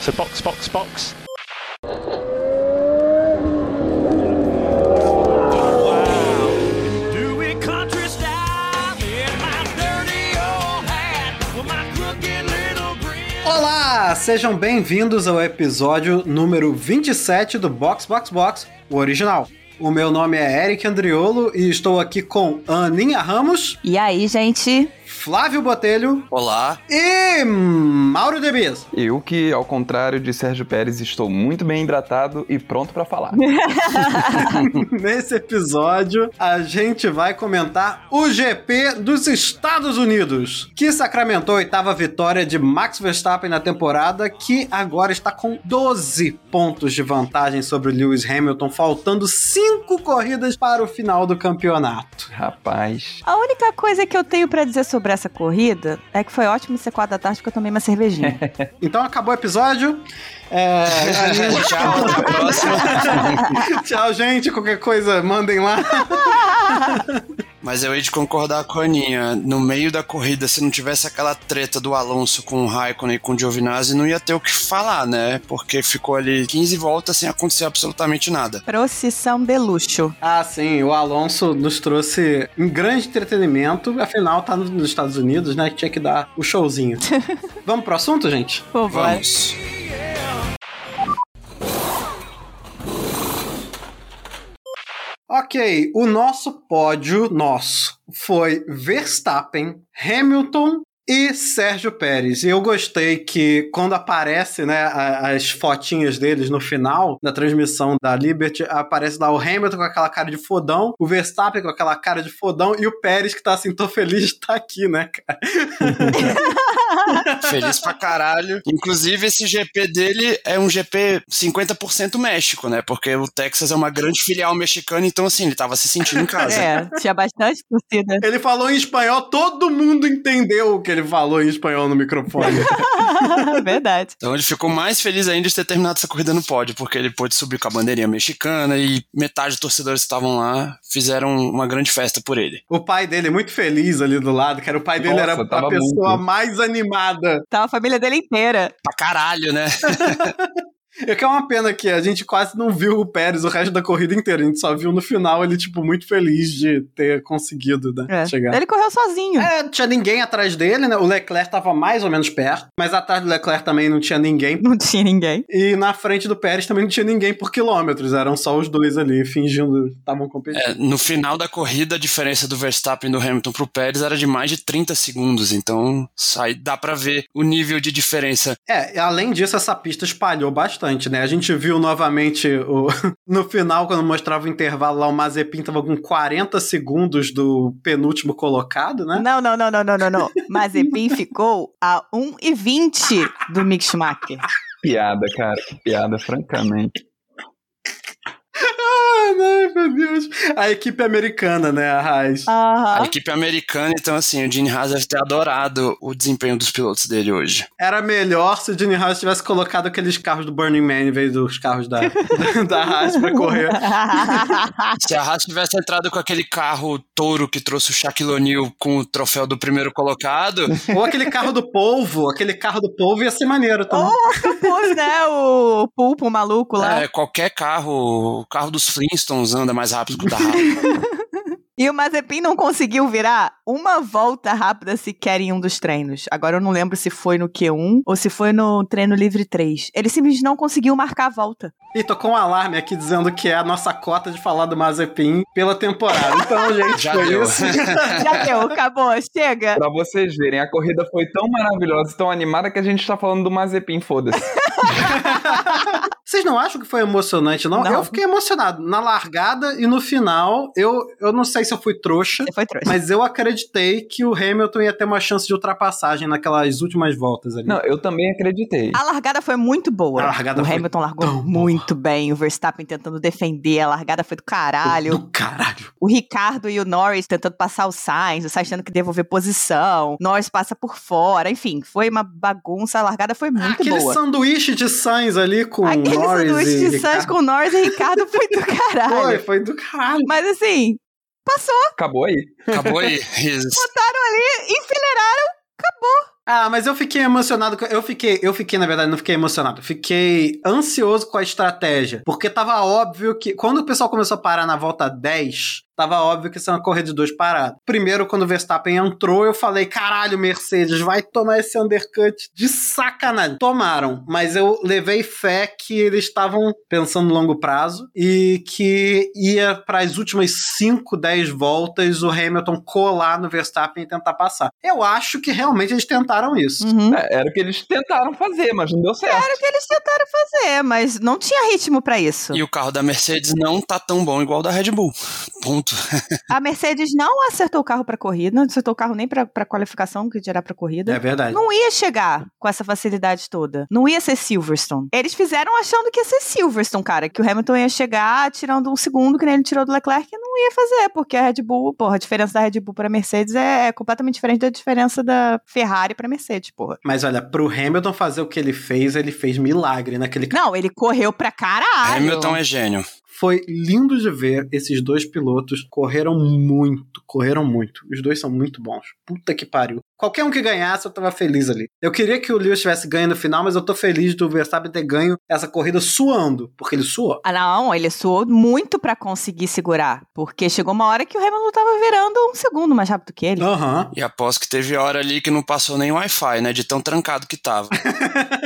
So box, box, box. Olá, sejam bem-vindos ao episódio número 27 do Box Box Box, o original. O meu nome é Eric Andriolo e estou aqui com Aninha Ramos, E aí, gente? Flávio Botelho Olá. e Mauro Debias. Eu que, ao contrário de Sérgio Pérez, estou muito bem hidratado e pronto pra falar. Nesse episódio, a gente vai comentar o GP dos Estados Unidos, que sacramentou a oitava vitória de Max Verstappen na temporada, que agora está com 12 pontos de vantagem sobre o Lewis Hamilton, faltando 5 corridas para o final do campeonato. Rapaz. A única coisa que eu tenho pra dizer sobre essa corrida é que foi ótimo ser quatro da tarde porque eu tomei uma cervejinha. Então acabou o episódio. É, gente- Tchau, até a próxima. Tchau, gente. Qualquer coisa, mandem lá. Mas eu hei de concordar com a Aninha. No meio da corrida, se não tivesse aquela treta do Alonso com o Raikkonen e com o Giovinazzi, não ia ter o que falar, né? Porque ficou ali 15 voltas sem acontecer absolutamente nada. Procissão de luxo. Ah, sim, o Alonso nos trouxe um grande entretenimento. Afinal, tá nos Estados Unidos, né? Tinha que dar o showzinho. Vamos pro assunto, gente? Vamos. Ok, o nosso pódio, nosso, foi Verstappen, Hamilton e Sérgio Pérez. E eu gostei que quando aparece, né, as fotinhas deles no final da transmissão da Liberty, aparece lá o Hamilton com aquela cara de fodão, o Verstappen com aquela cara de fodão e o Pérez que tá assim, tô feliz de estar aqui, né, cara? Feliz pra caralho. Inclusive, esse GP dele é um GP 50% México, né? Porque o Texas é uma grande filial mexicana, então assim, ele tava se sentindo em casa. É, tinha bastante torcida. Ele falou em espanhol, todo mundo entendeu o que ele falou em espanhol no microfone. Verdade. Então ele ficou mais feliz ainda de ter terminado essa corrida no pódio, porque ele pôde subir com a bandeirinha mexicana e metade dos torcedores que estavam lá fizeram uma grande festa por ele. O pai dele muito feliz ali do lado, cara. O pai dele Nossa, era a pessoa muito. mais animada. Tava a família dele inteira. Pra caralho, né? É que é uma pena que a gente quase não viu o Pérez o resto da corrida inteira. A gente só viu no final ele, tipo, muito feliz de ter conseguido, né? É. Chegar. Ele correu sozinho. É, não tinha ninguém atrás dele, né? O Leclerc tava mais ou menos perto, mas atrás do Leclerc também não tinha ninguém. Não tinha ninguém. E na frente do Pérez também não tinha ninguém por quilômetros. Eram só os dois ali, fingindo que estavam competindo. É, no final da corrida, a diferença do Verstappen e do Hamilton pro Pérez era de mais de 30 segundos, então aí dá pra ver o nível de diferença. É, além disso, essa pista espalhou bastante, né? A gente viu novamente o... no final, quando mostrava o intervalo lá, o Mazepin tava com 40 segundos do penúltimo colocado, né? Não, não, não, não, não, não, não. Mazepin ficou a 1,20 do Mick Schumacher. Piada, cara. Que piada, francamente. Ai, meu Deus. A equipe americana, né, a Haas. A equipe americana, então assim, o Gene Haas deve ter adorado o desempenho dos pilotos dele hoje. Era melhor se o Gene Haas tivesse colocado aqueles carros do Burning Man em vez dos carros da, da Haas pra correr. Se a Haas tivesse entrado com aquele carro touro que trouxe o Shaquille O'Neal com o troféu do primeiro colocado, Ou aquele carro do polvo. Aquele carro do polvo ia ser maneiro também. Ou pus, né? O pulpo maluco lá. é, qualquer carro, carro dos Flintstones anda mais rápido que o da. E o Mazepin não conseguiu virar uma volta rápida sequer em um dos treinos. Agora eu não lembro se foi no Q1 ou se foi no treino livre 3. Ele simplesmente não conseguiu marcar a volta. E tocou um alarme aqui dizendo que é a nossa cota de falar do Mazepin pela temporada. Então, gente, Já foi deu. isso. Já deu, acabou, chega. Pra vocês verem, a corrida foi tão maravilhosa, tão animada que a gente tá falando do Mazepin, foda-se. Vocês não acham que foi emocionante, não? Não. Eu fiquei emocionado. Na largada e no final, eu, eu não sei se eu fui trouxa, Você foi trouxa. mas eu acreditei que o Hamilton ia ter uma chance de ultrapassagem naquelas últimas voltas ali. Não, eu também acreditei. A largada foi muito boa. A largada o foi Hamilton largou muito bem. O Verstappen tentando defender. A largada foi do caralho. Do caralho. O Ricardo e o Norris tentando passar o Sainz. O Sainz tendo que devolver posição. Norris passa por fora. Enfim, foi uma bagunça. A largada foi muito Aquele boa. sanduíche de Sainz ali com Aquele Norris sanduíche e de Ricardo. com Norris e Ricardo foi do caralho. Foi, foi do caralho. Mas assim, passou. Acabou aí. Acabou aí. Botaram ali, enfileiraram, acabou. Ah, mas eu fiquei emocionado. Eu fiquei, eu fiquei, na verdade, não fiquei emocionado. Fiquei ansioso com a estratégia. Porque tava óbvio que. Quando o pessoal começou a parar na volta 10, tava óbvio que isso é uma corrida de dois parados. Primeiro, quando o Verstappen entrou, eu falei: caralho, Mercedes, vai tomar esse undercut de sacanagem. Tomaram, mas eu levei fé que eles estavam pensando no longo prazo e que ia para as últimas 5, 10 voltas o Hamilton colar no Verstappen e tentar passar. Eu acho que realmente eles tentaram isso. Uhum. É, era o que eles tentaram fazer, mas não deu certo. Era o que eles tentaram fazer, mas não tinha ritmo pra isso. E o carro da Mercedes não tá tão bom igual o da Red Bull. Ponto. A Mercedes não acertou o carro pra corrida, não acertou o carro nem pra, pra qualificação, que dirá pra corrida. É verdade. Não ia chegar com essa facilidade toda. Não ia ser Silverstone. Eles fizeram achando que ia ser Silverstone, cara. Que o Hamilton ia chegar tirando um segundo, que nem ele tirou do Leclerc, e não ia fazer, porque a Red Bull, porra, a diferença da Red Bull pra Mercedes é completamente diferente da diferença da Ferrari pra Mercedes, porra. Mas olha, pro Hamilton fazer o que ele fez, ele fez milagre naquele carro. Não, ele correu pra caralho. Hamilton é gênio. Foi lindo de ver esses dois pilotos correram muito, correram muito. Os dois são muito bons. Puta que pariu. Qualquer um que ganhasse, eu tava feliz ali. Eu queria que o Lewis tivesse ganho no final, mas eu tô feliz do Verstappen ter ganho essa corrida suando, porque ele suou. Ah, não, ele suou muito pra conseguir segurar. Porque chegou uma hora que o Hamilton tava virando um segundo mais rápido que ele. Aham. E aposto que teve hora ali que não passou nem Wi-Fi, né? De tão trancado que tava.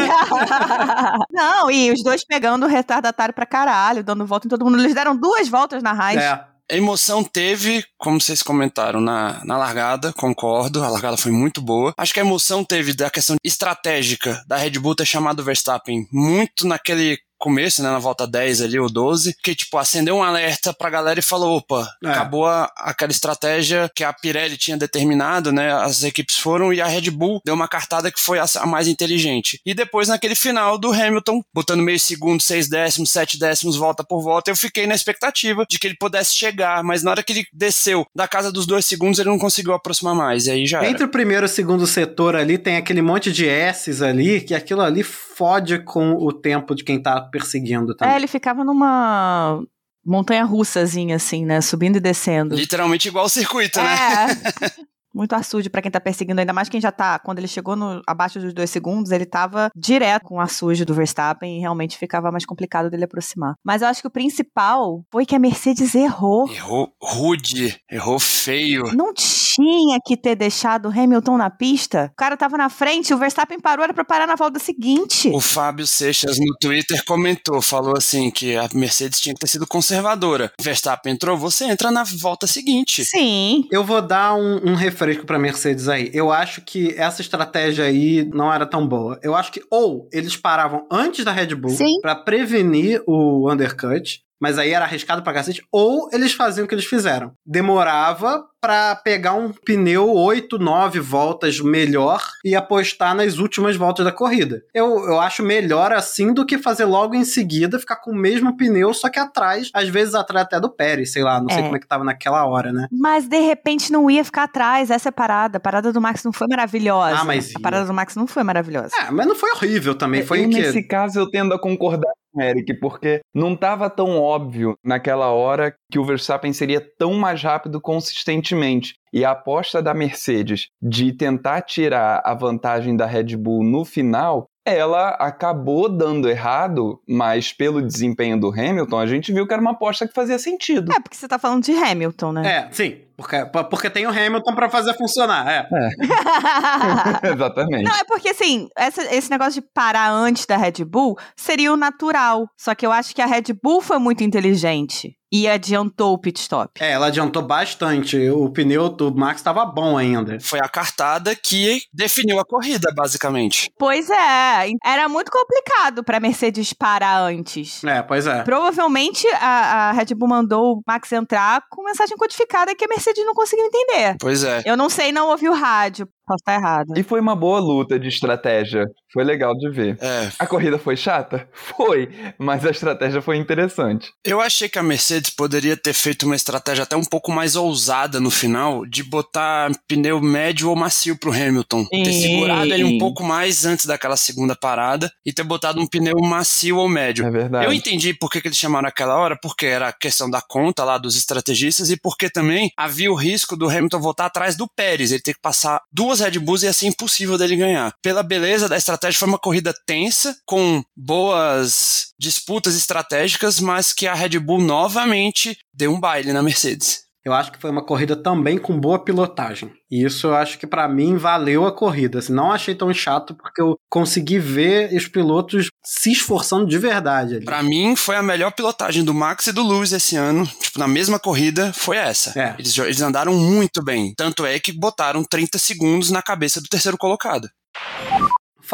não, e os dois pegando o retardatário pra caralho, dando volta em todo mundo. Eles deram duas voltas na raiz. É. Emoção teve, como vocês comentaram, na, na largada, concordo, a largada foi muito boa. Acho que a emoção teve da questão estratégica da Red Bull ter chamado o Verstappen muito naquele começo, né, na volta 10 ali, ou 12, que, tipo, acendeu um alerta pra galera e falou, opa, É. acabou a- aquela estratégia que a Pirelli tinha determinado, né, as equipes foram e a Red Bull deu uma cartada que foi a, a mais inteligente. E depois, naquele final do Hamilton, botando meio segundo, seis décimos, sete décimos, volta por volta, eu fiquei na expectativa de que ele pudesse chegar, mas na hora que ele desceu da casa dos dois segundos, ele não conseguiu aproximar mais, e aí já era. Entre o primeiro e o segundo setor ali, tem aquele monte de S's ali, que aquilo ali fode com o tempo de quem tá perseguindo É, também. ele ficava numa montanha russazinha, assim, né? Subindo e descendo. Literalmente igual o circuito, né? Muito açude pra quem tá perseguindo, ainda mais quem já tá. Quando ele chegou no, abaixo dos dois segundos, ele tava direto com o açude do Verstappen e realmente ficava mais complicado dele aproximar. Mas eu acho que o principal foi que a Mercedes errou. Errou rude, errou feio. Não tinha que ter deixado o Hamilton na pista. O cara tava na frente, o Verstappen parou, era pra parar na volta seguinte. O Fábio Seixas no Twitter comentou, falou assim que a Mercedes tinha que ter sido conservadora. Verstappen entrou, você entra na volta seguinte. Sim. Eu vou dar um, um refresco pra Mercedes aí. Eu acho que essa estratégia aí não era tão boa. Eu acho que ou eles paravam antes da Red Bull pra prevenir o undercut, mas aí era arriscado pra cacete, ou eles faziam o que eles fizeram. Demorava pra pegar um pneu 8, 9 voltas melhor e apostar nas últimas voltas da corrida. Eu, eu acho melhor assim do que fazer logo em seguida, ficar com o mesmo pneu, só que atrás, às vezes atrás até do Pérez, sei lá, não sei É. como é que tava naquela hora, né? Mas de repente não ia ficar atrás, essa é a parada. A parada do Max não foi maravilhosa. Ah, mas A ia. parada do Max não foi maravilhosa. É, mas não foi horrível também. Foi eu, o quê? nesse caso, eu tendo a concordar Eric, porque não tava tão óbvio naquela hora que o Verstappen seria tão mais rápido consistentemente. E a aposta da Mercedes de tentar tirar a vantagem da Red Bull no final, ela acabou dando errado, mas pelo desempenho do Hamilton, a gente viu que era uma aposta que fazia sentido. É, porque você tá falando de Hamilton, né? É, sim. Porque, porque tem o Hamilton pra fazer funcionar. É. Exatamente. Não, é porque assim, essa- esse negócio de parar antes da Red Bull seria o natural. Só que eu acho que a Red Bull foi muito inteligente e adiantou o pit stop. É, ela adiantou bastante. O pneu do Max tava bom ainda. Foi a cartada que definiu a corrida, basicamente. Pois é, era muito complicado pra Mercedes parar antes. É, pois é. Provavelmente a, a Red Bull mandou o Max entrar com mensagem codificada que a Mercedes não conseguiu entender. Pois é. Eu não sei, não ouvi o rádio. Posso estar errado. E foi uma boa luta de estratégia. Foi legal de ver. É, A corrida foi chata? Foi, mas a estratégia foi interessante. Eu achei que a Mercedes poderia ter feito uma estratégia até um pouco mais ousada no final, de botar pneu médio ou macio pro Hamilton. Ter Sim. segurado ele um pouco mais antes daquela segunda parada e ter botado um pneu macio ou médio. É verdade. Eu entendi por que, que eles chamaram aquela hora, porque era a questão da conta lá dos estrategistas e porque também havia o risco do Hamilton voltar atrás do Pérez, ele ter que passar duas duas Red Bulls ia ser impossível dele ganhar. Pela beleza da estratégia, foi uma corrida tensa, com boas disputas estratégicas, mas que a Red Bull novamente deu um baile na Mercedes. Eu acho que foi uma corrida também com boa pilotagem. E isso eu acho que pra mim valeu a corrida. Assim, não achei tão chato porque eu consegui ver os pilotos se esforçando de verdade. Pra mim, foi a melhor pilotagem do Max e do Lewis esse ano. Tipo, na mesma corrida, foi essa. É. Eles, eles andaram muito bem. Tanto é que botaram 30 segundos na cabeça do terceiro colocado.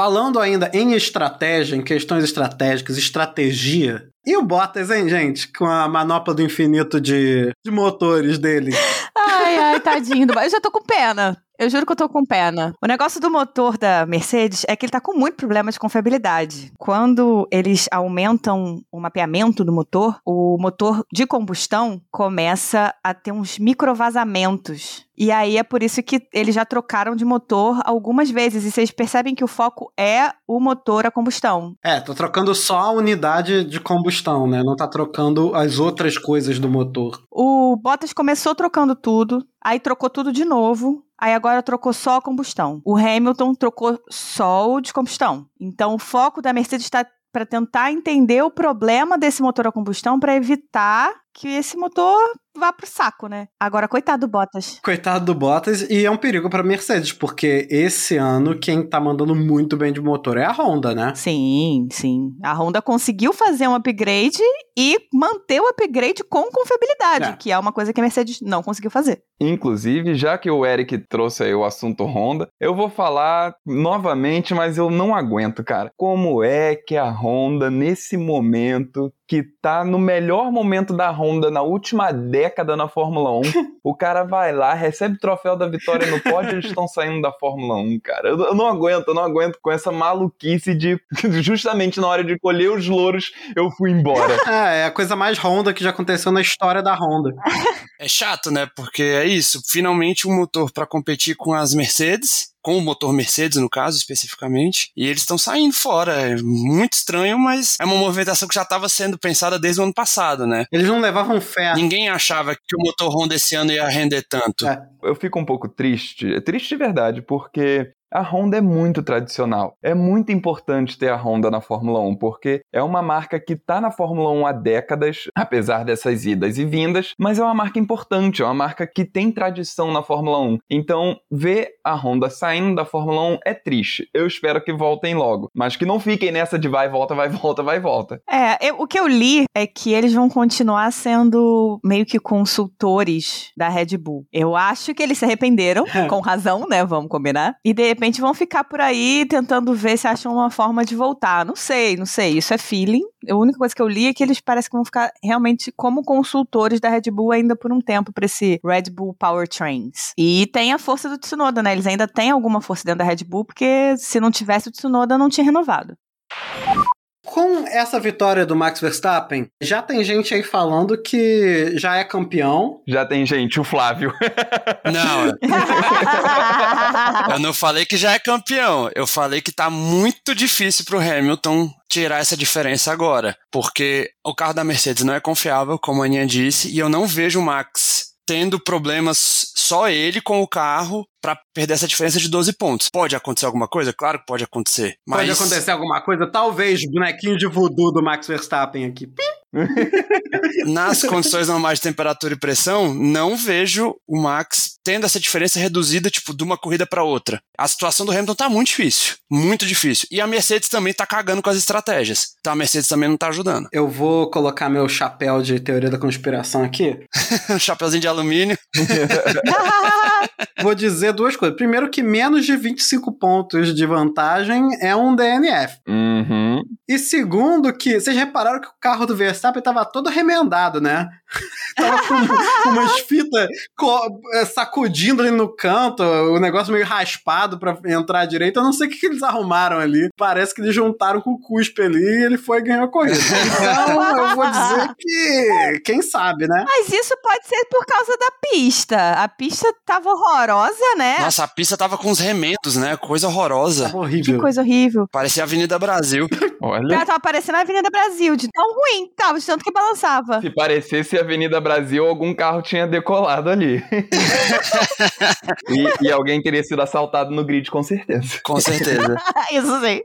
Falando ainda em estratégia, em questões estratégicas, estratégia. E o Bottas, hein, gente? Com a manopla do infinito de, de motores dele. Ai, ai, tadinho do. Eu já tô com pena. Eu juro que eu tô com pena. O negócio do motor da Mercedes é que ele tá com muito problema de confiabilidade. Quando eles aumentam o mapeamento do motor, o motor de combustão começa a ter uns microvazamentos. E aí é por isso que eles já trocaram de motor algumas vezes. E vocês percebem que o foco é o motor a combustão. É, tô trocando só a unidade de combustão, né? Não tá trocando as outras coisas do motor. O Bottas começou trocando tudo, aí trocou tudo de novo. Aí agora trocou só a combustão. O Hamilton trocou só o de combustão. Então o foco da Mercedes está para tentar entender o problema desse motor a combustão para evitar que esse motor vá pro saco, né? Agora, coitado do Bottas. Coitado do Bottas, e é um perigo pra Mercedes, porque esse ano quem tá mandando muito bem de motor é a Honda, né? Sim, sim. A Honda conseguiu fazer um upgrade e manter o upgrade com confiabilidade, É. que é uma coisa que a Mercedes não conseguiu fazer. Inclusive, já que o Eric trouxe aí o assunto Honda, eu vou falar novamente, mas eu não aguento, cara. Como é que a Honda, nesse momento, que tá no melhor momento da Honda na última década na Fórmula 1, o cara vai lá, recebe o troféu da vitória no pódio e eles estão saindo da Fórmula 1, cara. Eu, eu não aguento, eu não aguento com essa maluquice de justamente na hora de colher os louros, eu fui embora. É, é a coisa mais Honda que já aconteceu na história da Honda. É chato, né? Porque é isso. Finalmente um motor para competir com as Mercedes, com o motor Mercedes no caso especificamente, e eles estão saindo fora. É muito estranho, mas é uma movimentação que já estava sendo pensada desde o ano passado, né? Eles não levavam fé. Ninguém achava que o motor Honda esse ano ia render tanto. É. eu fico um pouco triste, é triste de verdade, porque a Honda é muito tradicional. É muito importante ter a Honda na Fórmula 1, porque é uma marca que está na Fórmula 1 há décadas, apesar dessas idas e vindas, mas é uma marca importante, é uma marca que tem tradição na Fórmula 1. Então, ver a Honda saindo da Fórmula 1 é triste. Eu espero que voltem logo, mas que não fiquem nessa de vai, volta, vai, volta, vai, volta. É, eu- o que eu li é que eles vão continuar sendo meio que consultores da Red Bull. Eu acho que eles se arrependeram, com razão, né? Vamos combinar. E de repente vão ficar por aí tentando ver se acham uma forma de voltar. Não sei, não sei. Isso é feeling. A única coisa que eu li é que eles parecem que vão ficar realmente como consultores da Red Bull ainda por um tempo para esse Red Bull Powertrains. E tem a força do Tsunoda, né? Eles ainda têm alguma força dentro da Red Bull, porque se não tivesse o Tsunoda, não tinha renovado. Com essa vitória do Max Verstappen, já tem gente aí falando que já é campeão. Já tem gente, o Flávio. Não, eu não falei que já é campeão. Eu falei que tá muito difícil pro Hamilton tirar essa diferença agora. Porque o carro da Mercedes não é confiável, como a Aninha disse, e eu não vejo o Max tendo problemas só ele com o carro pra perder essa diferença de 12 pontos. Pode acontecer alguma coisa? Claro que pode acontecer. Mas Pode acontecer alguma coisa? Talvez bonequinho de voodoo do Max Verstappen aqui. nas condições normais de temperatura e pressão, não vejo o Max tendo essa diferença reduzida, tipo, de uma corrida para outra. A situação do Hamilton tá muito difícil. Muito difícil. E a Mercedes também tá cagando com as estratégias. Então a Mercedes também não tá ajudando. Eu vou colocar meu chapéu de teoria da conspiração aqui. um chapeuzinho de alumínio. Vou dizer duas coisas. Primeiro, que menos de 25 pontos de vantagem é um DNF. Uhum. E segundo, que vocês repararam que o carro do Verstappen tava todo remendado, né? tava com com umas fitas eh, sacudindo ali no canto, o negócio meio raspado pra entrar direito. Eu não sei o que, que eles arrumaram ali. Parece que eles juntaram com o cuspe ali e ele foi e ganhou a corrida. Então, eu vou dizer que, quem sabe, né? Mas isso pode ser por causa da pista. A pista tava horrorosa, né? Nossa, a pista tava com os remendos, né? Coisa horrorosa. Tava que horrível. coisa horrível. Parecia a Avenida Brasil. Olha, Ela tava parecendo a Avenida Brasil, de tão ruim que tava, de tanto que balançava. se parecesse Avenida Brasil, algum carro tinha decolado ali. e, e alguém teria sido assaltado no grid, com certeza. Com certeza. Isso sim.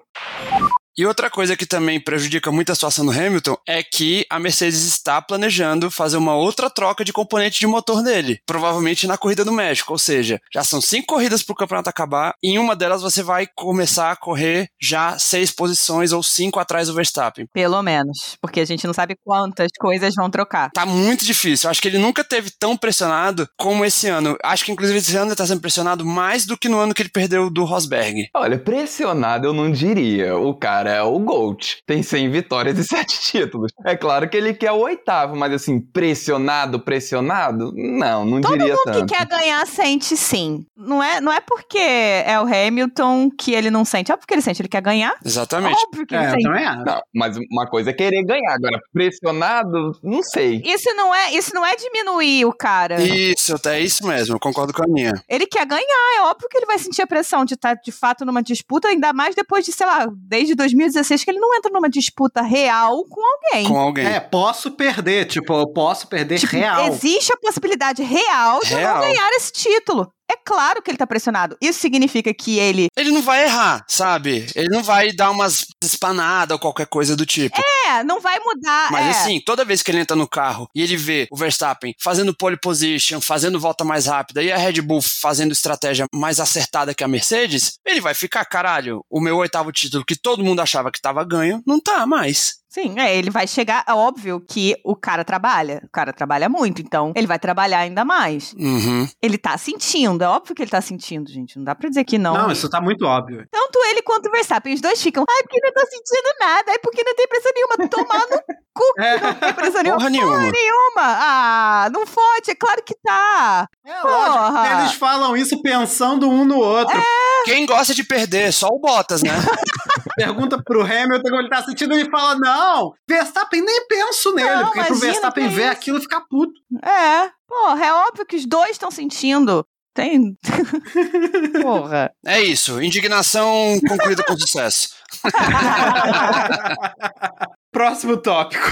E outra coisa que também prejudica muito a situação do Hamilton é que a Mercedes está planejando fazer uma outra troca de componente de motor dele, provavelmente na corrida do México. Ou seja, já são cinco corridas para o campeonato acabar, e em uma delas você vai começar a correr já seis posições ou cinco atrás do Verstappen. Pelo menos. Porque a gente não sabe quantas coisas vão trocar. Tá muito difícil. Acho que ele nunca teve tão pressionado como esse ano. Acho que inclusive esse ano ele tá sendo pressionado mais do que no ano que ele perdeu do Rosberg. Olha, pressionado eu não diria. O cara é o GOAT. Tem 100 vitórias e 7 títulos. É claro que ele quer o oitavo, mas assim, pressionado, pressionado? Não, não Todo diria mundo tanto. que quer ganhar sente sim. Não é, não é porque é o Hamilton que ele não sente. Óbvio que ele sente, ele quer ganhar. Exatamente. Óbvio que ele É, eu sente. Não, mas uma coisa é querer ganhar. Agora, pressionado, não sei. Isso não é, isso não é diminuir o cara. Isso, é isso mesmo, eu concordo com a minha. Ele quer ganhar, é óbvio que ele vai sentir a pressão de estar de fato numa disputa, ainda mais depois de, sei lá, desde 2016 que ele não entra numa disputa real com alguém. Com alguém. É, posso perder, tipo, eu posso perder Tipo, real. Existe a possibilidade real de eu Real. não ganhar esse título. É claro que ele tá pressionado. Isso significa que ele. Ele não vai errar, sabe? Ele não vai dar umas espanadas ou qualquer coisa do tipo. É, não vai mudar. Mas é. assim, toda vez que ele entra no carro e ele vê o Verstappen fazendo pole position, fazendo volta mais rápida e a Red Bull fazendo estratégia mais acertada que a Mercedes, ele vai ficar, caralho, o meu oitavo título que todo mundo achava que tava ganho, não tá mais. Sim, é, ele vai chegar. É óbvio que o cara trabalha. O cara trabalha muito, então ele vai trabalhar ainda mais. Uhum. Ele tá sentindo, é óbvio que ele tá sentindo, gente. Não dá pra dizer que não. Não, isso tá muito óbvio. Tanto ele quanto o Verstappen, os dois ficam, ai, porque não tô sentindo nada, ai, porque não tem pressão nenhuma. Tomar no cu, É. não tem pressão nenhuma. Porra nenhuma. Nenhuma. Ah, não fode, é claro que tá. É Porra. lógico. Eles falam isso pensando um no outro. Quem gosta de perder? Só o Bottas, né? Pergunta pro Hamilton como ele tá sentindo e ele fala: Não, Verstappen nem penso nele, Não, porque pro Verstappen é ver isso. aquilo e ficar puto. É, porra, é óbvio que os dois estão sentindo. Tem. porra. É isso. Indignação concluída com sucesso. Próximo tópico.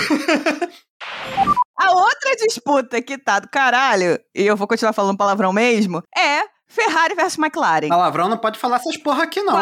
A outra disputa que tá do caralho, e eu vou continuar falando palavrão mesmo, é Ferrari versus McLaren. Palavrão não pode falar essas porra aqui, não.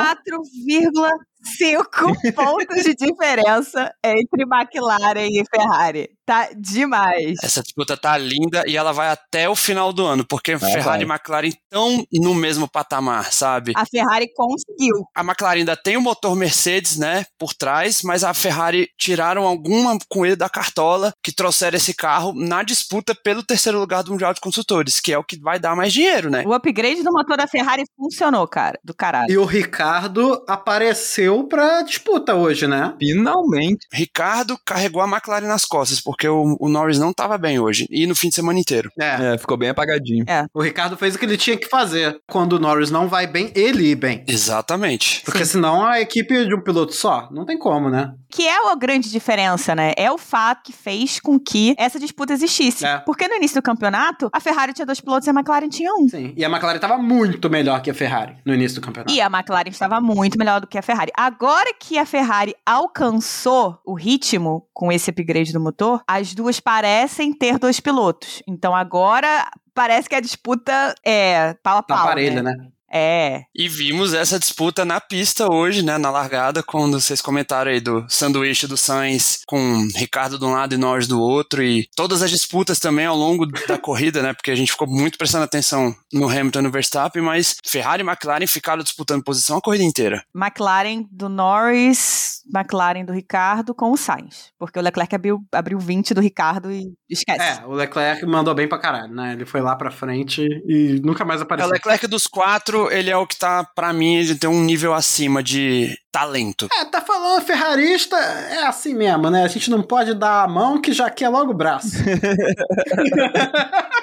4,5 pontos de diferença entre McLaren e Ferrari. Tá demais. Essa disputa tá linda e ela vai até o final do ano, porque Ferrari e McLaren estão no mesmo patamar, sabe? A Ferrari conseguiu. A McLaren ainda tem o motor Mercedes, né, por trás, mas a Ferrari tiraram alguma coelho da cartola que trouxeram esse carro na disputa pelo terceiro lugar do Mundial de Construtores, que é o que vai dar mais dinheiro, né? O upgrade do motor da Ferrari funcionou, cara. Do caralho. E o Ricardo apareceu pra disputa hoje, né? Finalmente. Ricardo carregou a McLaren nas costas, porque o, o Norris não tava bem hoje, e no fim de semana inteiro. É. É, ficou bem apagadinho. O Ricardo fez o que ele tinha que fazer. Quando o Norris não vai bem, ele ir bem. Exatamente. Porque senão a equipe de um piloto só, não tem como, né? Que é a grande diferença, né? É o fato que fez com que essa disputa existisse. É. Porque no início do campeonato, a Ferrari tinha dois pilotos e a McLaren tinha um. Sim. E a McLaren tava muito melhor que a Ferrari no início do campeonato. E a McLaren estava muito melhor do que a Ferrari. Agora que a Ferrari alcançou o ritmo com esse upgrade do motor, as duas parecem ter dois pilotos. Então agora parece que a disputa é pau a Tá pau. parelha, né? né? É. E vimos essa disputa na pista hoje, né, na largada, quando vocês comentaram aí do sanduíche do Sainz com Ricardo de um lado e Norris do outro, e todas as disputas também ao longo da corrida, né, porque a gente ficou muito prestando atenção no Hamilton e no Verstappen, mas Ferrari e McLaren ficaram disputando posição a corrida inteira. McLaren do Norris, McLaren do Ricardo com o Sainz. Porque o Leclerc abriu, abriu 20 do Ricardo e esquece. É, o Leclerc mandou bem pra caralho, né? Ele foi lá pra frente e nunca mais É, O apareceu. Leclerc dos quatro, ele é o que tá, pra mim, ele tem um nível acima de talento. É, tá falando ferrarista, é assim mesmo, né? A gente não pode dar a mão que já quer logo o braço.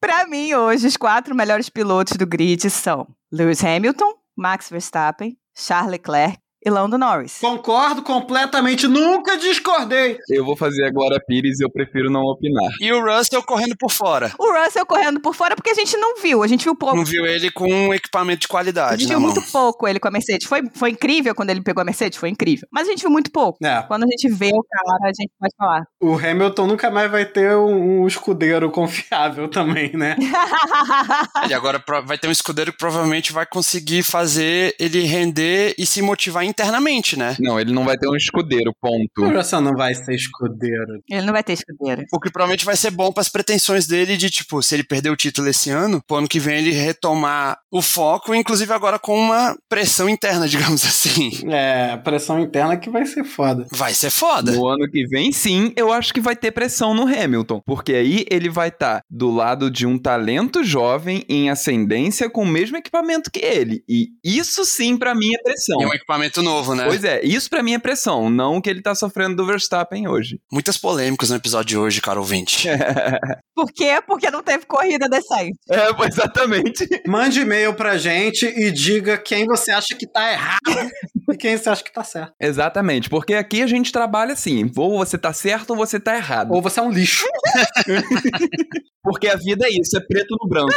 Pra mim, hoje, os quatro melhores pilotos do grid são Lewis Hamilton, Max Verstappen, Charles Leclerc e Lando Norris. Concordo completamente, nunca discordei. Eu vou fazer a Glória Pires e eu prefiro não opinar. E o Russell correndo por fora. O Russell correndo por fora porque a gente não viu, a gente viu pouco. Não viu ele com um equipamento de A qualidade gente na viu mão. muito pouco ele com a Mercedes. Foi, foi incrível quando ele pegou a Mercedes? Foi incrível. Mas a gente viu muito pouco. É, Quando a gente vê o cara, a gente pode falar. o Hamilton nunca mais vai ter um, um escudeiro confiável também, né? E agora vai ter um escudeiro que provavelmente vai conseguir fazer ele render e se motivar internamente, né? Não, ele não vai ter um escudeiro, O ponto. Russell não vai ser escudeiro. ele não vai ter escudeiro. O que provavelmente vai ser bom para as pretensões dele de, tipo, se ele perder o título esse ano, pro ano que vem ele retomar o foco, inclusive agora com uma pressão interna, digamos assim. É, pressão interna que vai ser foda. Vai ser foda. No ano que vem, sim, eu acho que vai ter pressão no Hamilton, porque aí ele vai estar do lado de um talento jovem em ascendência com o mesmo equipamento que ele. E isso sim, pra mim, é pressão. E um equipamento novo, né? Pois é, isso pra mim é pressão, não o que ele tá sofrendo do Verstappen hoje. Muitas polêmicas no episódio de hoje, cara ouvinte. Por quê? Porque não teve corrida decente. É, exatamente. Mande e-mail pra gente e diga quem você acha que tá errado e quem você acha que tá certo. Exatamente, porque aqui a gente trabalha assim, ou você tá certo ou você tá errado. Ou você é um lixo. Porque a vida é isso, é preto no branco.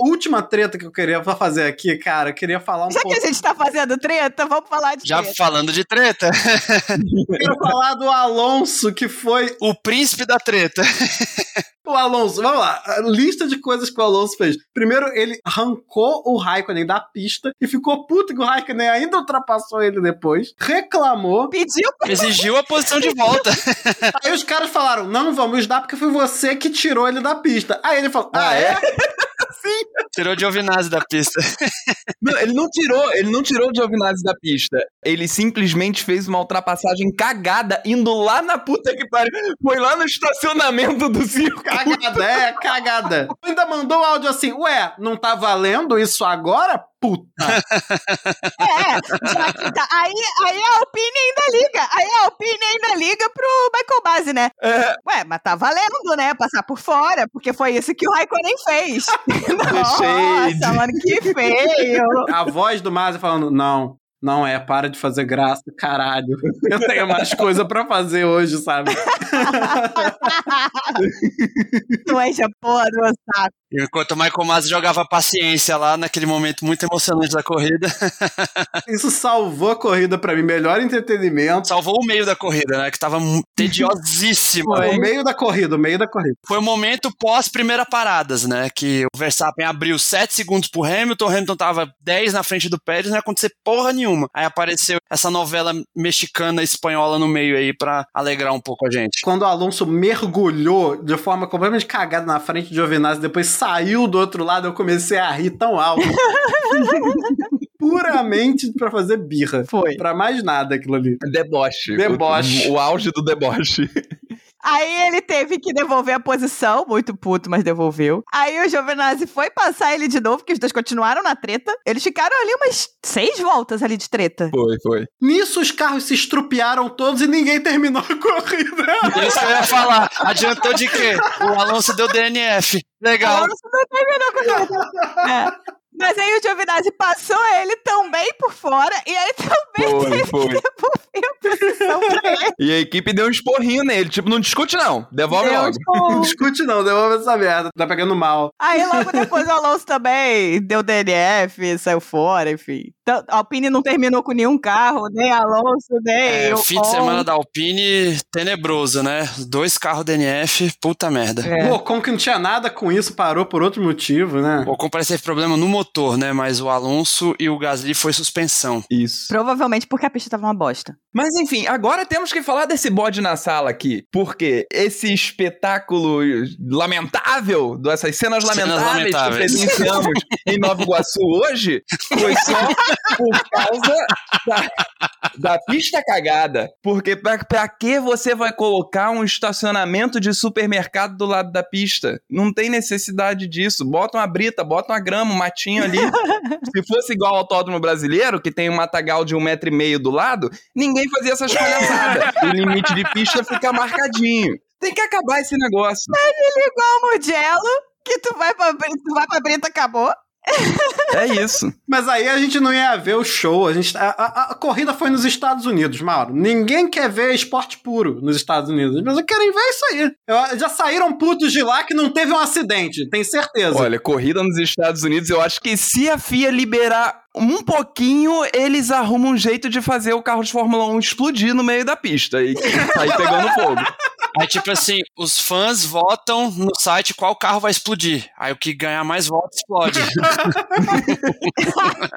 Última treta que eu queria fazer aqui, cara, eu queria falar um Já pouco. que a gente tá fazendo treta, vamos falar de Já treta. falando de treta, Eu quero falar do Alonso, que foi o príncipe da treta. o Alonso. Vamos lá, a lista de coisas que o Alonso fez. Primeiro, ele arrancou o Raikkonen da pista e ficou puto que o Raikkonen ainda ultrapassou ele depois. Reclamou. Pediu pra Exigiu a posição de volta. Aí os caras falaram: não vamos dar porque foi você que tirou ele da pista. Aí ele falou: ah, é? Tirou de Giovinazzi da pista. Não, ele não tirou, ele não tirou o Giovinazzi da pista. Ele simplesmente fez uma ultrapassagem cagada indo lá na puta que pariu. Foi lá no estacionamento do circo. Cagada, é, cagada. Ainda mandou o áudio assim: ué, não tá valendo isso agora? Puta. É, já que tá. Aí, aí a Alpine ainda liga. Aí a Alpine ainda liga pro Michael Base, né? É. Ué, mas tá valendo, né? Passar por fora, porque foi isso que o Raikkonen fez. Nossa, mano, que feio. A voz do Mazzi falando: não. Não é, para de fazer graça, caralho. Eu tenho mais coisa pra fazer hoje, sabe? Não enche a porra do meu saco. Enquanto o Michael Masi jogava paciência lá naquele momento muito emocionante da corrida, Isso salvou a corrida pra mim. Melhor entretenimento. salvou o meio da corrida, né? Que tava tediosíssimo. O meio da corrida, o meio da corrida. Foi o momento pós primeira paradas, né? Que o Verstappen abriu 7 segundos pro Hamilton, o Hamilton tava 10 na frente do Pérez, não ia acontecer porra nenhuma. Aí apareceu essa novela mexicana espanhola no meio aí pra alegrar um pouco a gente. Quando o Alonso mergulhou de forma completamente cagada na frente de Giovinazzi, depois saiu do outro lado, eu comecei a rir tão alto. Puramente pra fazer birra. Foi. Pra mais nada aquilo ali. Deboche. Deboche. O, o auge do deboche. Aí ele teve que devolver a posição, muito puto, mas devolveu. Aí o Giovinazzi foi passar ele de novo, porque os dois continuaram na treta. Eles ficaram ali umas seis voltas ali de treta. Foi, foi. Nisso os carros se estrupiaram todos e ninguém terminou a corrida. Isso que eu ia falar. Adiantou de quê? O Alonso deu DNF. Legal. Alonso não terminou com. É. Mas aí o Giovinazzi passou ele também por fora, e aí também Foi, teve foi. que devolver a posição pra ele. E a equipe deu um esporrinho nele. Tipo, não discute não. Devolve Deu, logo. Não tipo, discute não, devolve essa merda. Tá pegando mal. Aí logo depois o Alonso também deu DNF, saiu fora, enfim. Então, a Alpine não terminou com nenhum carro, nem Alonso, nem É, o fim de semana da Alpine, tenebroso, né? Dois carros DNF, puta merda. É. O Ocon que não tinha nada com isso, parou por outro motivo, né? O Ocon parece que teve problema no motor, né? Mas o Alonso e o Gasly foi suspensão. Isso. Provavelmente porque a pista tava uma bosta. Mas enfim, agora temos que falar desse bode na sala aqui. Porque esse espetáculo lamentável, dessas cenas, Cenas lamentáveis, lamentáveis. que presenciamos em Nova Iguaçu hoje foi só por causa da, da pista cagada. Porque pra, pra que você vai colocar um estacionamento de supermercado do lado da pista? Não tem necessidade disso. Bota uma brita, bota uma grama, um matinho ali. Se fosse igual ao autódromo brasileiro, que tem um matagal de um metro e meio do lado, ninguém fazia essas palhaçadas. o limite de pista fica marcadinho. Tem que acabar esse negócio. Igual o Mugello, que tu vai pra, tu vai pra Brita, acabou. É isso. Mas aí a gente não ia ver o show. A, gente, a, a- a corrida foi nos Estados Unidos, Mauro. Ninguém quer ver esporte puro nos Estados Unidos. Mas eu querem ver isso aí. Eu- já saíram putos de lá que não teve um acidente, tem certeza. Olha, corrida nos Estados Unidos, eu acho que se a FIA liberar um pouquinho, eles arrumam um jeito de fazer o carro de Fórmula 1 explodir no meio da pista e sair pegando fogo. Aí, tipo assim, os fãs votam no site qual carro vai explodir. Aí o que ganhar mais votos explode.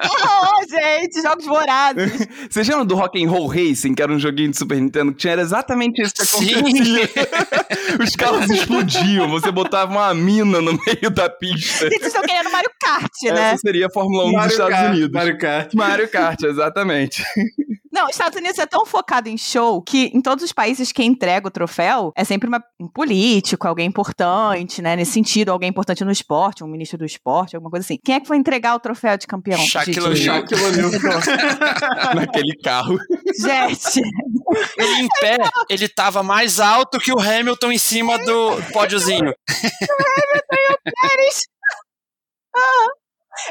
oh, gente, jogos vorazes. Vocês lembram do Rock and Roll Racing, que era um joguinho de Super Nintendo, que tinha era exatamente isso que Sim. acontecia. Os carros explodiam, você botava uma mina no meio da pista. Vocês estão querendo Mario Kart, né? Essa seria a Fórmula 1 dos Mario Estados Kart, Unidos. Mario Kart. Mario Kart, exatamente. Não, os Estados Unidos é tão focado em show que em todos os países quem entrega o troféu é sempre uma- um político, alguém importante, né? Nesse sentido, alguém importante no esporte, um ministro do esporte, alguma coisa assim. Quem é que vai entregar o troféu de campeão? Shaquille O'Neal. Naquele carro. Gente, Ele em pé, ele tava mais alto que o Hamilton em cima do pódiozinho. Pérez. Ah,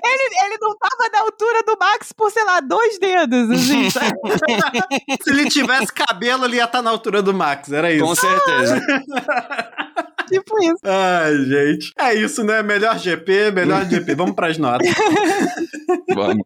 ele, ele não tava na altura do Max por, sei lá, dois dedos, assim? Se ele tivesse cabelo, ele ia estar na altura do Max, era isso. Com certeza. tipo isso. Ai, gente. É isso, né? Melhor GP, melhor GP. Vamos pras notas. Vamos.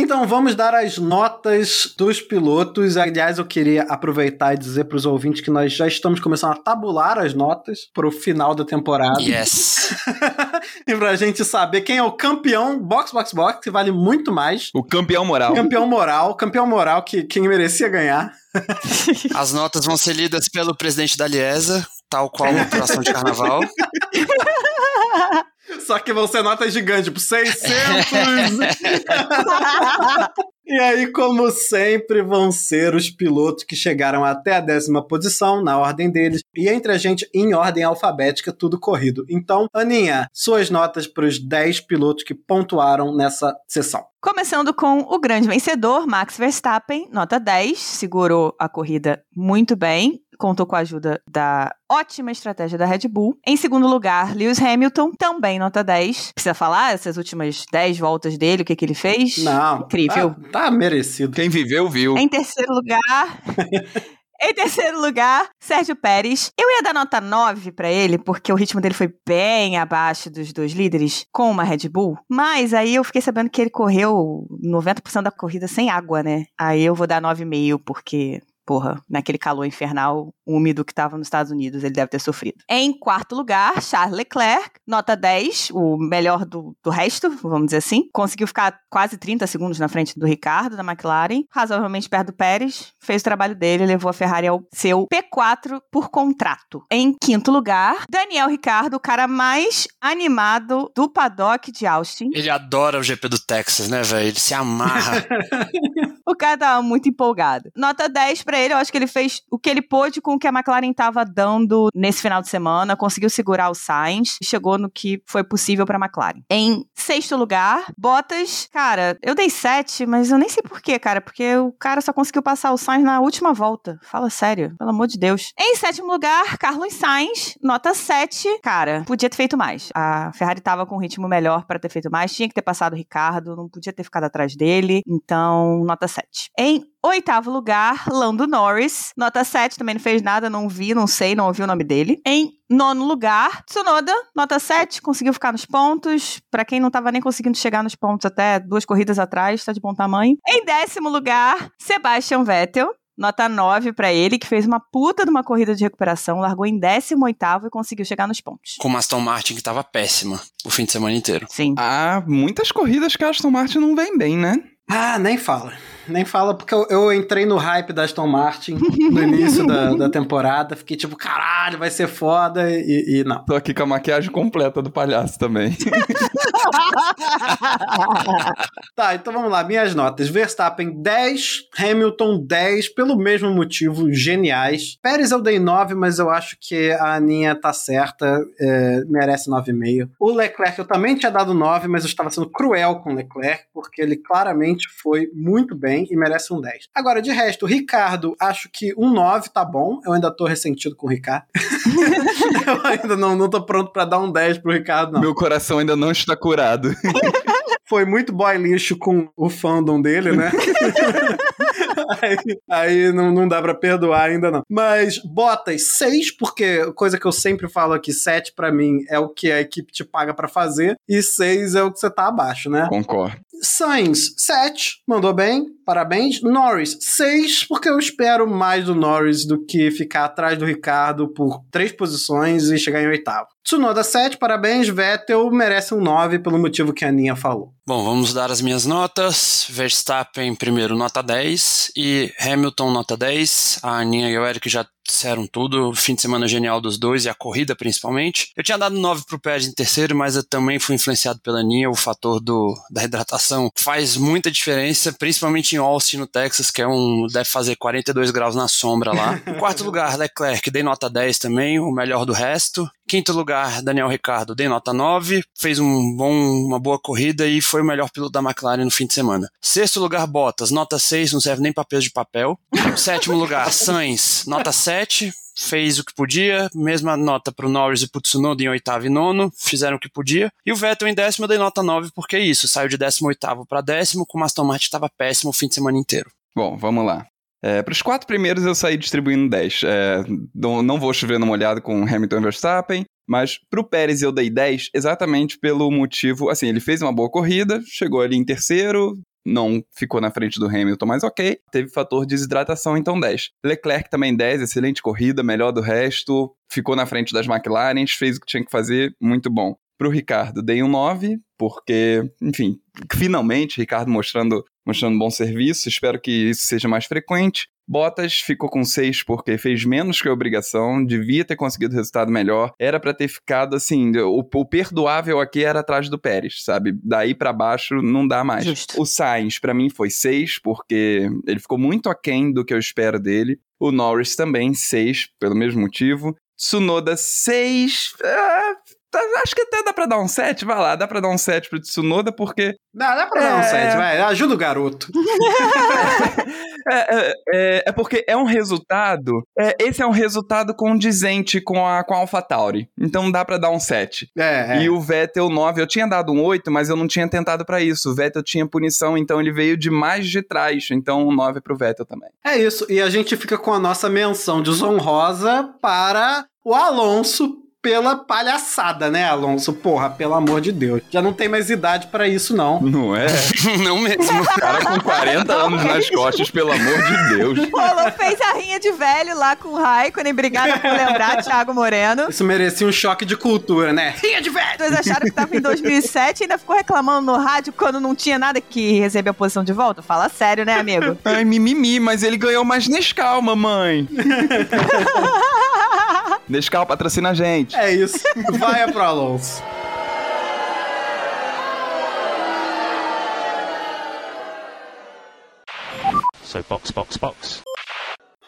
Então vamos dar as notas dos pilotos. Aliás, eu queria aproveitar e dizer para os ouvintes que nós já estamos começando a tabular as notas para o final da temporada. Yes. e pra gente saber quem é o campeão box, box, box, que vale muito mais. O campeão moral. Campeão moral, campeão moral que quem merecia ganhar. As notas vão ser lidas pelo presidente da Liesa, tal qual uma operação de carnaval. Só que vão ser notas gigantes, tipo 600. E aí, como sempre, vão ser os pilotos que chegaram até a décima posição, na ordem deles, e entre a gente, em ordem alfabética, tudo corrido. Então, Aninha, suas notas para os 10 pilotos que pontuaram nessa sessão. Começando com o grande vencedor, Max Verstappen, nota 10, segurou a corrida muito bem, contou com a ajuda da ótima estratégia da Red Bull. Em segundo lugar, Lewis Hamilton, também nota 10. Precisa falar essas últimas 10 voltas dele, o que, que ele fez? Não. Incrível. Tá, tá merecido. Quem viveu, viu. Em terceiro lugar. Em terceiro lugar, Sérgio Pérez. Eu ia dar nota 9 pra ele, porque o ritmo dele foi bem abaixo dos dois líderes com uma Red Bull. Mas aí eu fiquei sabendo que ele correu 90% da corrida sem água, né? Aí eu vou dar 9,5, porque. Porra, naquele calor infernal úmido que tava nos Estados Unidos, ele deve ter sofrido. Em quarto lugar, Charles Leclerc, nota 10, o melhor do, do resto, vamos dizer assim. Conseguiu ficar quase 30 segundos na frente do Ricardo, da McLaren, razoavelmente perto do Pérez, fez o trabalho dele, levou a Ferrari ao seu P4 por contrato. Em quinto lugar, Daniel Ricardo, o cara mais animado do paddock de Austin. Ele adora o GP do Texas, né, velho? Ele se amarra. O cara tava muito empolgado. Nota 10 pra ele, eu acho que ele fez o que ele pôde com o que a McLaren tava dando nesse final de semana, conseguiu segurar o Sainz e chegou no que foi possível pra McLaren. Em sexto lugar, Bottas, cara, eu dei 7, mas eu nem sei porquê, cara, porque o cara só conseguiu passar o Sainz na última volta. Fala sério, pelo amor de Deus. Em sétimo lugar, Carlos Sainz, nota 7. Cara, podia ter feito mais. A Ferrari tava com um ritmo melhor pra ter feito mais, tinha que ter passado o Ricardo, não podia ter ficado atrás dele, então nota 7. Em oitavo lugar, Lando Norris, nota 7, também não fez nada, não vi, não sei, não ouvi o nome dele. Em nono lugar, Tsunoda, nota 7, conseguiu ficar nos pontos. Pra quem não tava nem conseguindo chegar nos pontos até duas corridas atrás, tá de bom tamanho. Em décimo lugar, Sebastian Vettel. Nota 9 pra ele, que fez uma puta de uma corrida de recuperação, largou em 18º e conseguiu chegar nos pontos. Com uma Aston Martin que tava péssima o fim de semana inteiro. Sim. Há muitas corridas que a Aston Martin não vem bem, né? Ah, nem fala. Nem fala, porque eu, eu entrei no hype da Aston Martin no início da, da temporada. Fiquei tipo, caralho, vai ser foda. E, e não. Tô aqui com a maquiagem completa do palhaço também. Tá, então vamos lá, minhas notas. Verstappen 10, Hamilton 10, pelo mesmo motivo, geniais. Pérez eu dei 9, mas eu acho que a Aninha tá certa, é, merece 9,5. O Leclerc eu também tinha dado 9, mas eu estava sendo cruel com o Leclerc, porque ele claramente foi muito bem e merece um 10. Agora, de resto, o Ricardo, acho que um 9 tá bom. Eu ainda tô ressentido com o Ricardo. eu ainda não, não tô pronto pra dar um 10 pro Ricardo, não. Meu coração ainda não está curado. foi muito boy lixo com o fandom dele, né? aí aí não, não dá pra perdoar ainda não. Mas Bottas, 6, porque coisa que eu sempre falo aqui, 7 pra mim é o que a equipe te paga pra fazer, e 6 é o que você tá abaixo, né? Concordo. Sainz, 7, mandou bem, parabéns. Norris, 6, porque eu espero mais do Norris do que ficar atrás do Ricardo por três posições e chegar em oitavo. Tsunoda, 7, parabéns. Vettel merece um 9 pelo motivo que a Aninha falou. Bom, vamos dar as minhas notas. Verstappen, primeiro, nota 10. E Hamilton, nota 10. A Aninha e o Eric já disseram tudo. Fim de semana genial dos dois e a corrida, principalmente. Eu tinha dado 9 pro Pérez em terceiro, mas eu também fui influenciado pela Aninha. O fator do, da hidratação faz muita diferença, principalmente em Austin, no Texas, que é um deve fazer 42 graus na sombra lá. Em quarto lugar, Leclerc, dei nota 10 também, o melhor do resto. Quinto lugar, Daniel Ricardo, dei nota 9, fez um bom, uma boa corrida e foi o melhor piloto da McLaren no fim de semana. Sexto lugar, Bottas, nota 6, não serve nem para peso de papel. Sétimo lugar, Sainz, nota 7, fez o que podia, mesma nota pro Norris e pro Tsunoda em oitavo e nono, fizeram o que podia. E o Vettel em décimo eu dei nota 9 porque é isso, saiu de décimo oitavo para décimo, com o Aston Martin estava péssimo o fim de semana inteiro. Bom, vamos lá. É, para os quatro primeiros eu saí distribuindo 10. É, não, não vou chover numa olhada com Hamilton e Verstappen, mas pro Pérez eu dei 10 exatamente pelo motivo. Assim, ele fez uma boa corrida, chegou ali em terceiro, não ficou na frente do Hamilton, mas ok. Teve fator de desidratação, então 10. Leclerc também 10, excelente corrida, melhor do resto. Ficou na frente das McLaren, fez o que tinha que fazer, muito bom. Pro Ricardo, dei um 9, porque, enfim, finalmente, Ricardo mostrando, mostrando bom serviço. Espero que isso seja mais frequente. Bottas ficou com 6 porque fez menos que a obrigação, devia ter conseguido resultado melhor. Era para ter ficado assim, o, o, perdoável aqui era atrás do Pérez, sabe? Daí para baixo não dá mais. Justo. O Sainz para mim foi 6 porque ele ficou muito aquém do que eu espero dele. O Norris também 6 pelo mesmo motivo. Tsunoda 6, ah, acho que até dá pra dar um 7, vai lá, dá pra dar um 7 pro Tsunoda, porque Dá, dá pra dar um É. 7, vai. Ajuda o garoto. É, é, é- é porque é um resultado. é, esse é um resultado condizente com a, com a AlphaTauri. Então dá pra dar um 7. É, é. E o Vettel 9, eu tinha dado um 8, mas eu não tinha tentado pra isso. O Vettel tinha punição, então ele veio de mais de trás. Então um 9 pro Vettel também. É isso. E a gente fica com a nossa menção desonrosa para o Alonso pela palhaçada, né, Alonso? Porra, pelo amor de Deus. Já não tem mais idade pra isso, não. Não é? não mesmo. Cara com 40 anos nas costas, pelo amor de Deus. O Alô fez a rinha de velho lá com o Raikkonen. Obrigada por lembrar, Thiago Moreno. Isso merecia um choque de cultura, né? Rinha de velho! Vocês acharam que tava em 2007 e ainda ficou reclamando no rádio quando não tinha nada que receber a posição de volta? Fala sério, né, amigo? Ai, mimimi, mas ele ganhou mais Nescau, mamãe. Nescau patrocina a gente. É isso. Vai pro Alonso. So box, box, box.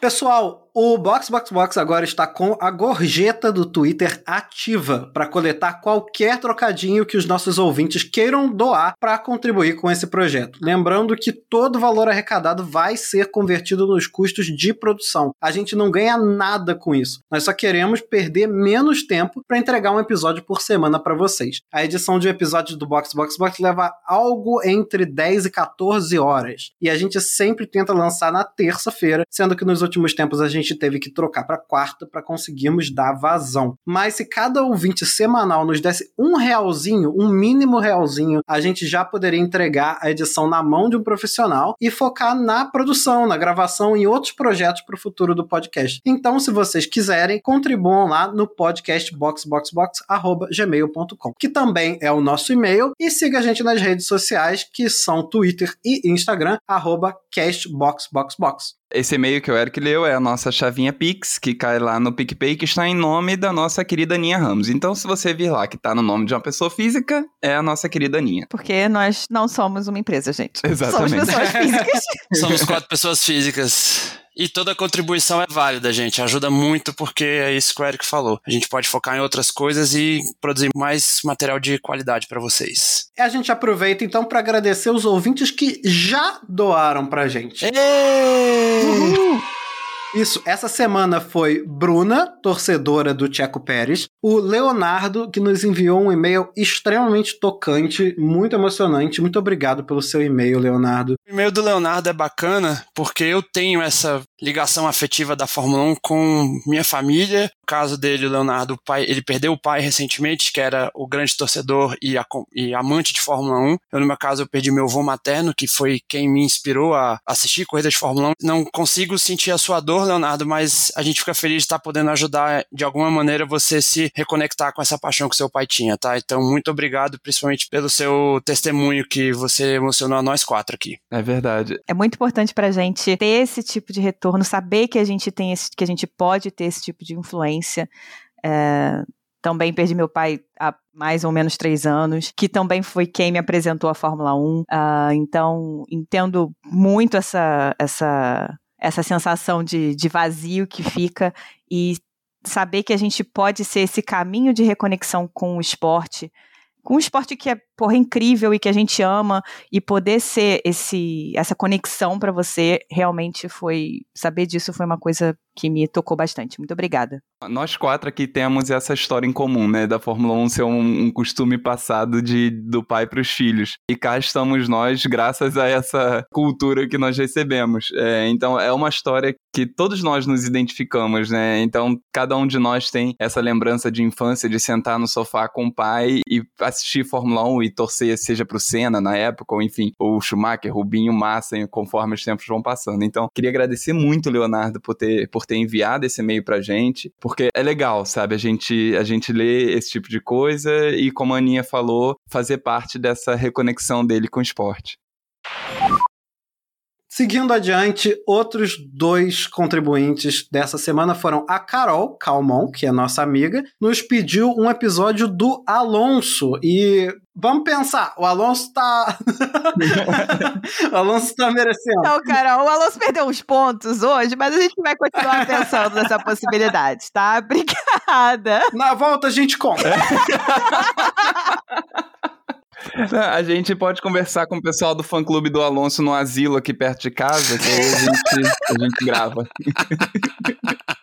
Pessoal, o Box Box Box agora está com a gorjeta do Twitter ativa para coletar qualquer trocadinho que os nossos ouvintes queiram doar para contribuir com esse projeto. Lembrando que todo valor arrecadado vai ser convertido nos custos de produção. A gente não ganha nada com isso. Nós só queremos perder menos tempo para entregar um episódio por semana para vocês. A edição de um episódio do Box Box Box leva algo entre 10 e 14 horas. E a gente sempre tenta lançar na terça-feira, sendo que nos últimos tempos a gente teve que trocar para quarta para conseguirmos dar vazão. Mas se cada ouvinte semanal nos desse um realzinho, um mínimo realzinho, a gente já poderia entregar a edição na mão de um profissional e focar na produção, na gravação e outros projetos para o futuro do podcast. Então, se vocês quiserem, contribuam lá no podcast boxboxbox@gmail.com, que também é o nosso e-mail e siga a gente nas redes sociais que são Twitter e Instagram arroba castboxboxbox. Esse e-mail que o Eric leu é a nossa chavinha Pix, que cai lá no PicPay, que está em nome da nossa querida Aninha Ramos. Então, se você vir lá que está no nome de uma pessoa física, é a nossa querida Aninha. Porque nós não somos uma empresa, gente. Exatamente. Somos pessoas físicas. Somos quatro pessoas físicas. E toda contribuição é válida, gente. Ajuda muito porque é isso que o Eric falou. A gente pode focar em outras coisas e produzir mais material de qualidade para vocês. E a gente aproveita então para agradecer os ouvintes que já doaram pra gente. Uhul. Isso, essa semana foi Bruna, torcedora do Tcheco Pérez, o Leonardo, que nos enviou um e-mail extremamente tocante, muito emocionante. Muito obrigado pelo seu e-mail, Leonardo. O e-mail do Leonardo é bacana porque eu tenho essa ligação afetiva da Fórmula 1 com minha família. No caso dele, o Leonardo, o pai, ele perdeu o pai recentemente, que era o grande torcedor e, a- e amante de Fórmula 1. Eu, no meu caso, eu perdi meu avô materno, que foi quem me inspirou a assistir corridas de Fórmula 1. Não consigo sentir a sua dor, Leonardo, mas a gente fica feliz de estar podendo ajudar de alguma maneira você se reconectar com essa paixão que seu pai tinha, tá? Então, muito obrigado, principalmente pelo seu testemunho que você emocionou a nós quatro aqui. É verdade. É muito importante pra gente ter esse tipo de retorno, saber que a gente tem esse, que a gente pode ter esse tipo de influência. É, também perdi meu pai há mais ou menos três anos, que também foi quem me apresentou a Fórmula 1. Ah, então, entendo muito essa, essa, essa sensação de, de vazio que fica e saber que a gente pode ser esse caminho de reconexão com o esporte, com um esporte que é porra, incrível e que a gente ama, e poder ser esse, essa conexão pra você, realmente foi. Saber disso foi uma coisa que me tocou bastante. Muito obrigada. Nós quatro aqui temos essa história em comum, né? Da Fórmula 1 ser um, um costume passado de, do pai para os filhos. E cá estamos nós, graças a essa cultura que nós recebemos. É, então, é uma história que todos nós nos identificamos, né? Então, cada um de nós tem essa lembrança de infância, de sentar no sofá com o pai e assistir Fórmula 1 e torcer, seja pro Senna na época, ou enfim, ou Schumacher, Rubinho, Massa, conforme os tempos vão passando. Então, queria agradecer muito, Leonardo, por ter, por ter enviado esse e-mail pra gente, porque é legal, sabe? A gente, a gente lê esse tipo de coisa e, como a Aninha falou, fazer parte dessa reconexão dele com o esporte. Seguindo adiante, outros dois contribuintes dessa semana foram a Carol Calmon, que é nossa amiga, nos pediu um episódio do Alonso. E vamos pensar, o Alonso tá. o Alonso tá merecendo. Então, Carol, o Alonso perdeu uns pontos hoje, mas a gente vai continuar pensando nessa possibilidade, tá? Obrigada. Na volta a gente conta. A gente pode conversar com o pessoal do fã-clube do Alonso no asilo aqui perto de casa, que aí a gente, a gente grava.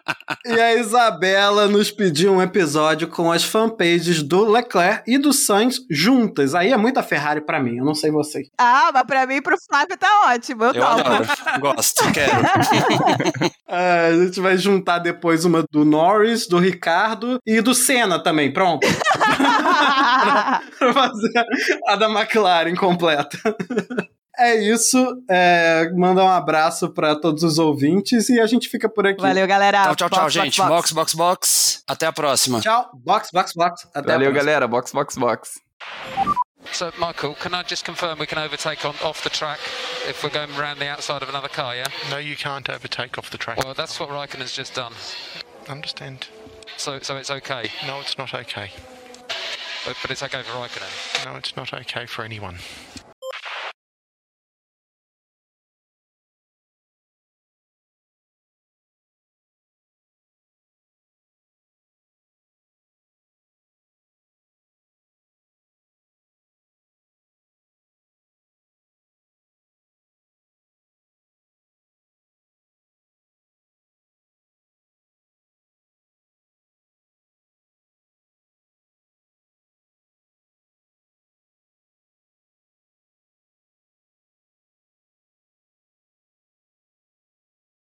E a Isabela nos pediu um episódio com as fanpages do Leclerc e do Sainz juntas. Aí é muita Ferrari pra mim, eu não sei vocês. Ah, mas pra mim e pro Flávio tá ótimo. Eu, Eu adoro, gosto, quero. Ah, a gente vai juntar depois uma do Norris, do Ricardo e do Senna também, pronto. pra fazer a da McLaren completa. É isso. É, mandar um abraço pra todos os ouvintes e a gente fica por aqui. Valeu, galera. Tchau, tchau, tchau, Box, gente. box, Box, box, box. Até a próxima. Tchau. Box, box, box. Até a Valeu, galera. Box, box, box. So, Michael, can I just confirm we can overtake on off the track if we're going around the outside of another car, yeah? No, you can't overtake off the track. Well, that's what Raikkonen's just done. Understand? So, so it's okay. No, it's not okay. But, but it's okay for Raikkonen. No, it's not okay for anyone.